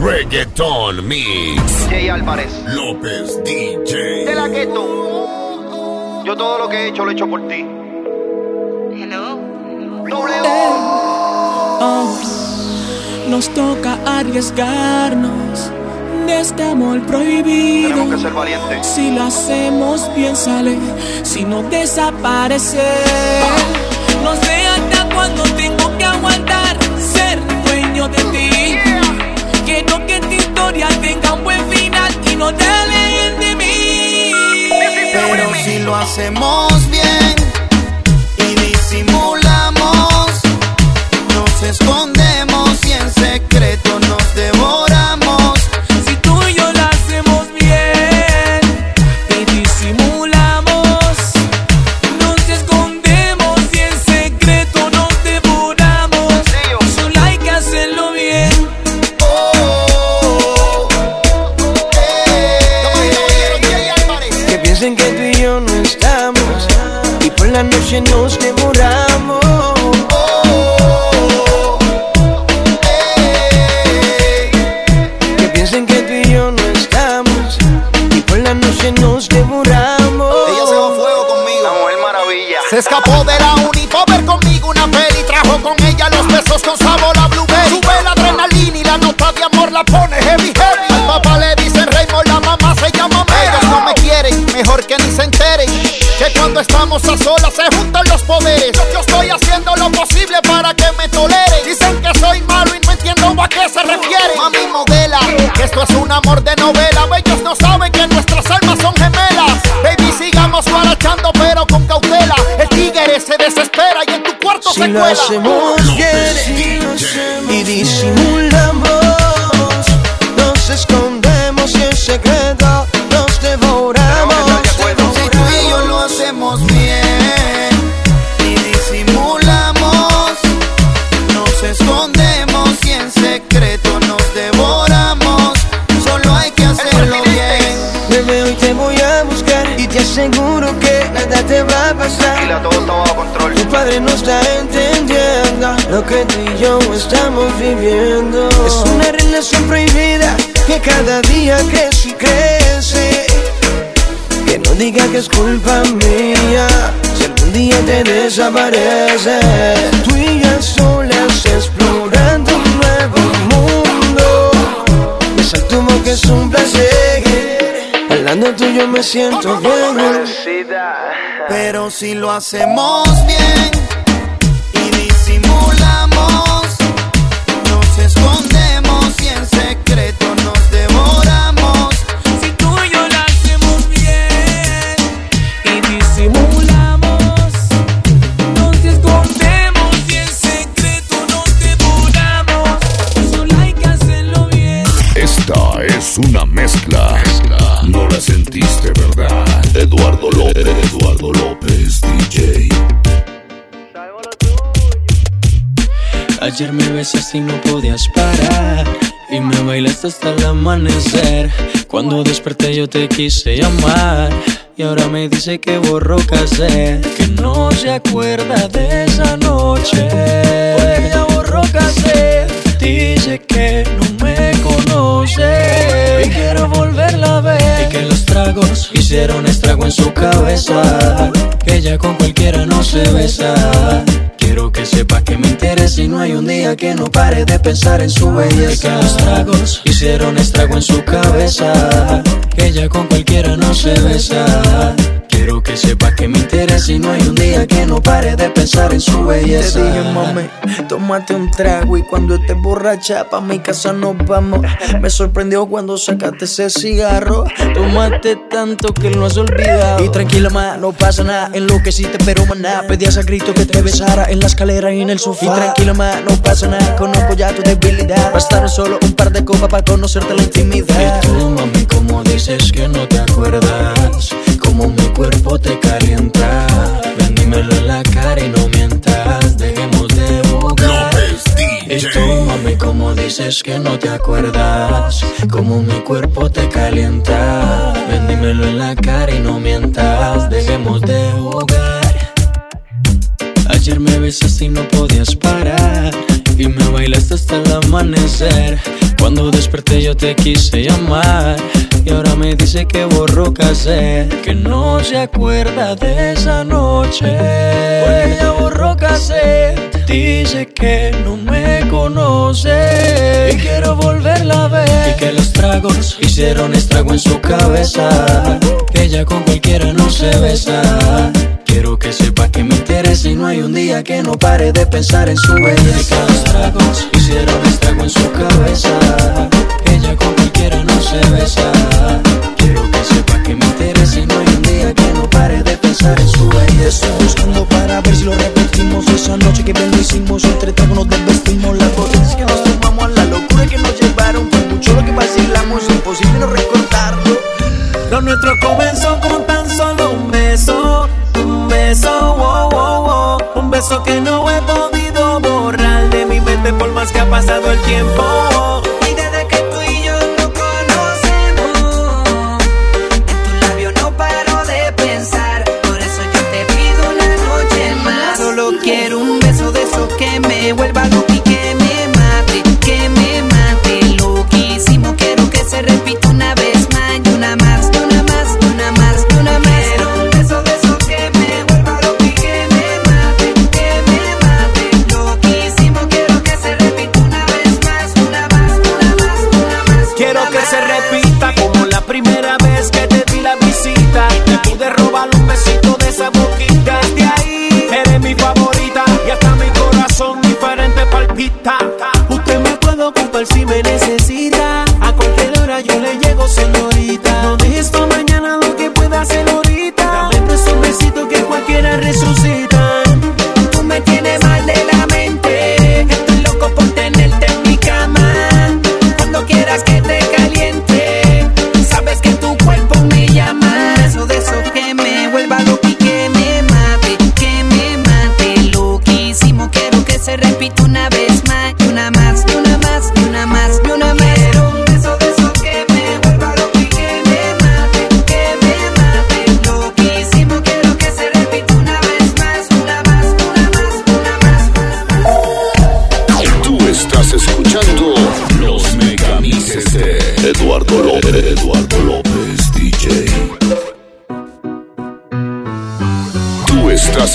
Reggaeton Mix. Jay Álvarez. López DJ. De la gueto. Yo todo lo que he hecho lo he hecho por ti. Hello. W. Oh, nos toca arriesgarnos de este amor prohibido. Tenemos que ser valientes. Si lo hacemos bien sale, si no desaparece. Historia tenga un buen final y no te alejes de mí. Pero si lo hacemos bien y disimulamos, nos escondemos y en secreto Se escapó de la uni ver conmigo una peli. Trajo con ella los besos con sabor a blueberry. Sube la adrenalina y la nota de amor la pone heavy heavy. Al papá le dicen Raymond, la mamá se llama Mary. Ellos no me quieren, mejor que ni se enteren. Que cuando estamos a solas se juntan los poderes. Yo, yo estoy haciendo lo posible para que me toleren. Dicen que soy malo y no entiendo a qué se refiere. Mami modela, que esto es un amor de novela se desespera y en tu cuarto Si se lo cuela. hacemos que tú y yo estamos viviendo. Es una relación prohibida que cada día crece y crece. Que no diga que es culpa mía si algún día te desapareces. Tú y yo solas explorando un nuevo mundo. Es al tubo que es un placer. Al lado tuyo me siento bien. Pero si lo hacemos bien nos Ayer me besaste y no podías parar. Y me bailaste hasta el amanecer. Cuando desperté yo te quise llamar. Y ahora me dice que borró casé Que no se acuerda de esa noche. Porque ya borró casé Dice que no me conoce. Y quiero volverla a ver. Y que los tragos hicieron estrago en su cabeza. Que ella con cualquiera no se besa Quiero que sepa que me interesa y no hay un día que no pare de pensar en su belleza. Que los tragos hicieron estrago en su cabeza. Ella con cualquiera no se besa. Quiero que sepa que me interesa y no hay un día que no pare de pensar en su belleza. Te dije, mami, tómate un trago y cuando estés borracha pa' mi casa nos vamos. Me sorprendió cuando sacaste ese cigarro. Tomaste tanto que lo has olvidado. Y tranquila, ma, no pasa nada. En lo que sí te pero maná. Pedías a grito que te besara en la escalera y en el sofá. Y tranquila, ma, no pasa nada. Conozco ya tu debilidad. Bastaron solo un par de copas para conocerte la intimidad. Y tú, mami, como dices que no te acuerdas, como mi cuerpo te calienta. Ven, dímelo en la cara y no mientas, dejemos de jugar. Y mami, como dices que no te acuerdas, como mi cuerpo te calienta. Ven, dímelo en la cara y no mientas, dejemos de jugar. Ayer me besaste y no podías parar. Y me bailaste hasta el amanecer. Cuando desperté yo te quise llamar y ahora me dice que borró que no se acuerda de esa noche. Porque ella borró dice que no me conoce y quiero volverla a ver. Y que los tragos hicieron estrago en su cabeza, que ella con cualquiera no se besa Quiero que sepa que me interesa y no hay un día que no pare de pensar en su belleza. Tragos hicieron estrago en su cabeza. Ella con cualquiera no se besa.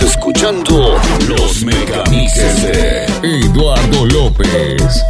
Escuchando Los Megamixes de Eduardo López.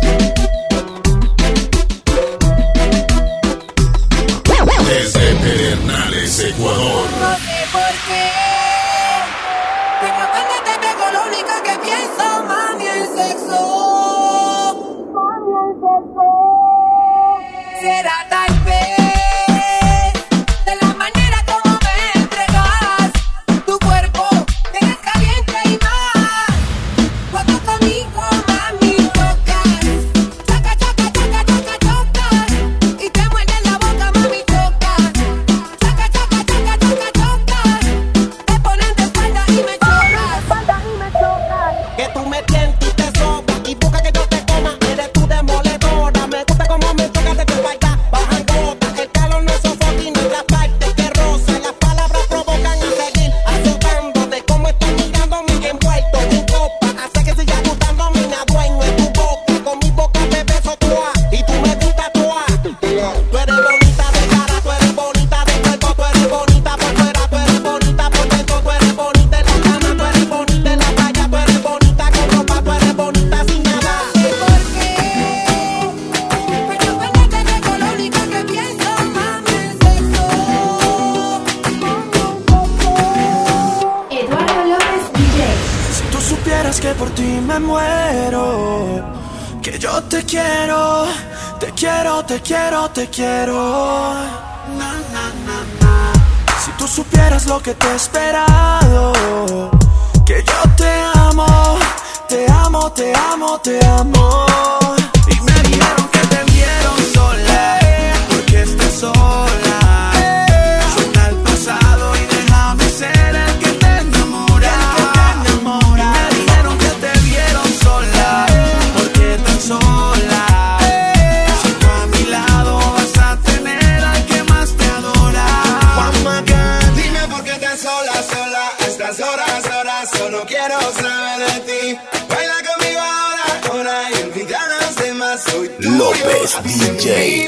te quiero. Na, na, na, si tú supieras lo que te he esperado, que yo te amo, te amo, te amo, te amo. Y me dijeron más, solo quiero saber de ti. Baila conmigo ahora, ahora y olvida a los demás. Soy tuyo, López DJ.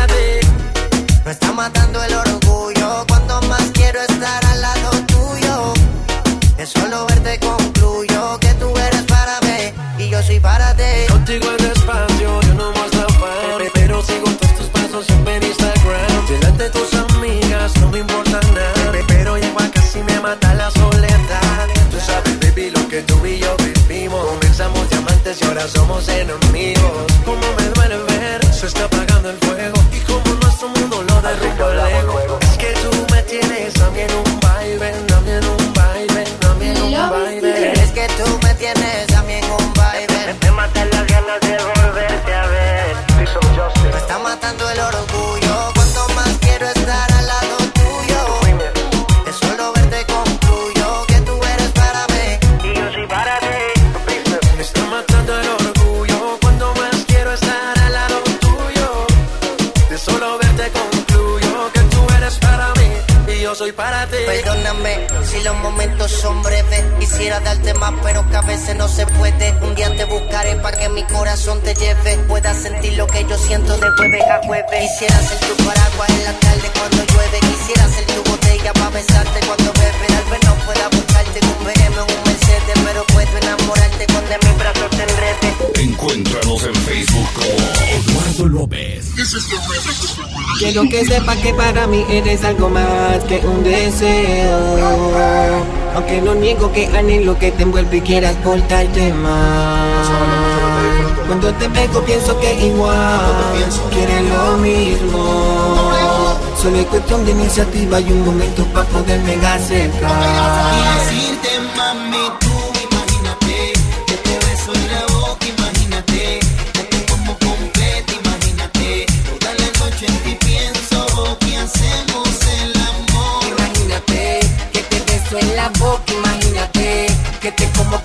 Me está matando el orgullo cuando más quiero estar al lado tuyo. De solo verte concluyo que tú eres para mí y yo soy para ti. Contigo en espacio, yo no más afán, pero sigo todos tus pasos siempre en Instagram. Delante de tus amigas no me importa nada, pero llego a casi me mata la soledad. Tú sabes, baby, lo que tú y yo vivimos. Comenzamos diamantes y ahora somos enemigos. Como me duele ver, se está apagando el fuego los momentos son breves. Quisiera darte más, pero que a veces no se puede. Un día te buscaré para que mi corazón te lleve. Puedas sentir lo que yo siento de jueves a jueves. Quisiera ser tu paraguas en la tarde cuando llueve. Quisiera ser tu botella para besarte cuando bebe. Tal vez no pueda buscarte con veremos un Mercedes, pero puedo enamorarte cuando en mis brazos te enredes. Encuéntranos en Facebook como Eduardo López sepa que para mí eres algo más que un deseo. Aunque no niego que anhelo que te envuelva y quieras portarte más. Cuando te veo pienso que igual quieres lo mismo. Solo es cuestión de iniciativa y un momento para poderme acercar. Y que te como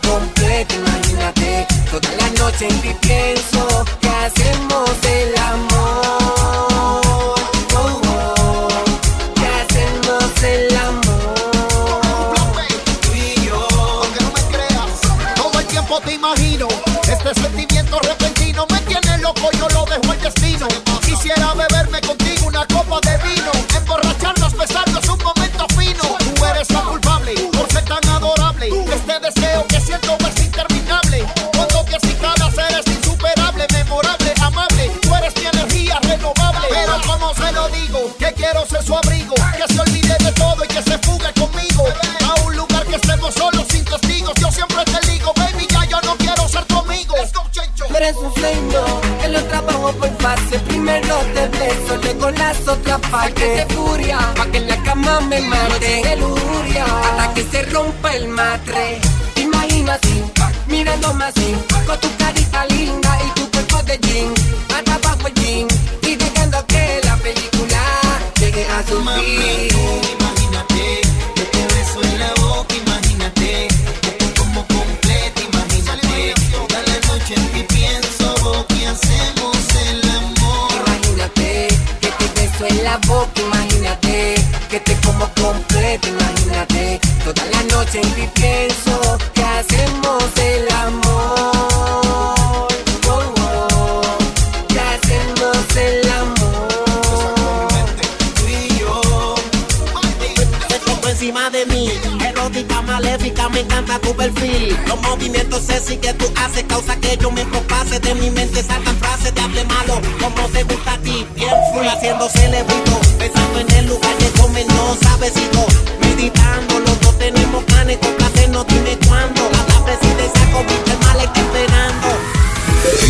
maléfica, me encanta tu perfil. Los movimientos sexy que tú haces causa que yo me propase. De mi mente saltan frases de hable malo, como te gusta a ti, bien free. Haciendo celebrito, pensando en el lugar que comen, no sabesito. Meditando, los dos tenemos planes, con placer no tiene cuándo. La vez si te saco, viste mal está esperando.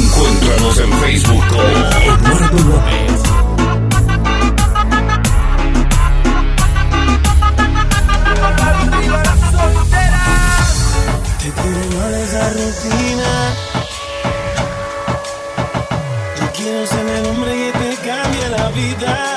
Encuéntranos en Facebook como Eduardo quiero ser el hombre que te cambie la vida.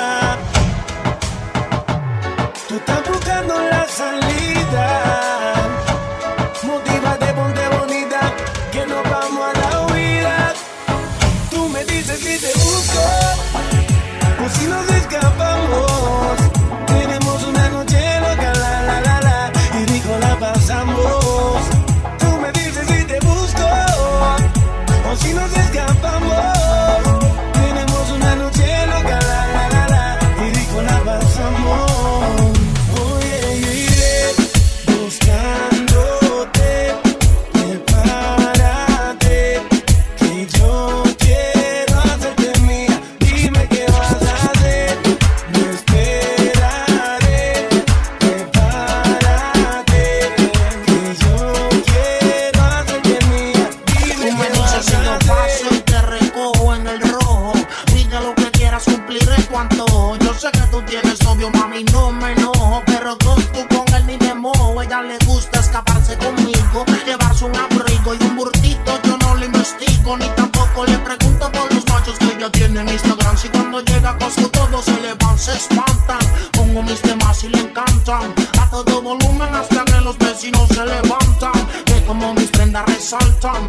en Instagram. Si cuando llega coso todos se le van, se espantan. Pongo mis temas y le encantan. A todo volumen hasta que los vecinos se levantan. Que como mis prendas resaltan.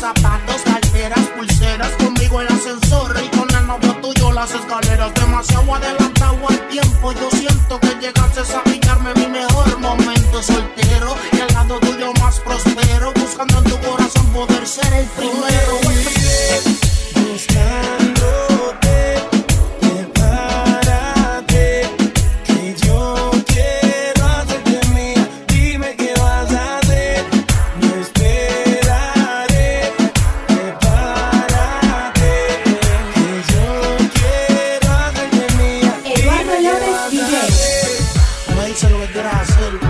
zapatos, carteras, pulseras, conmigo el ascensor y con el novio tuyo las escaleras, demasiado adelantado al tiempo, yo siento que llegaste a Maíz a hacer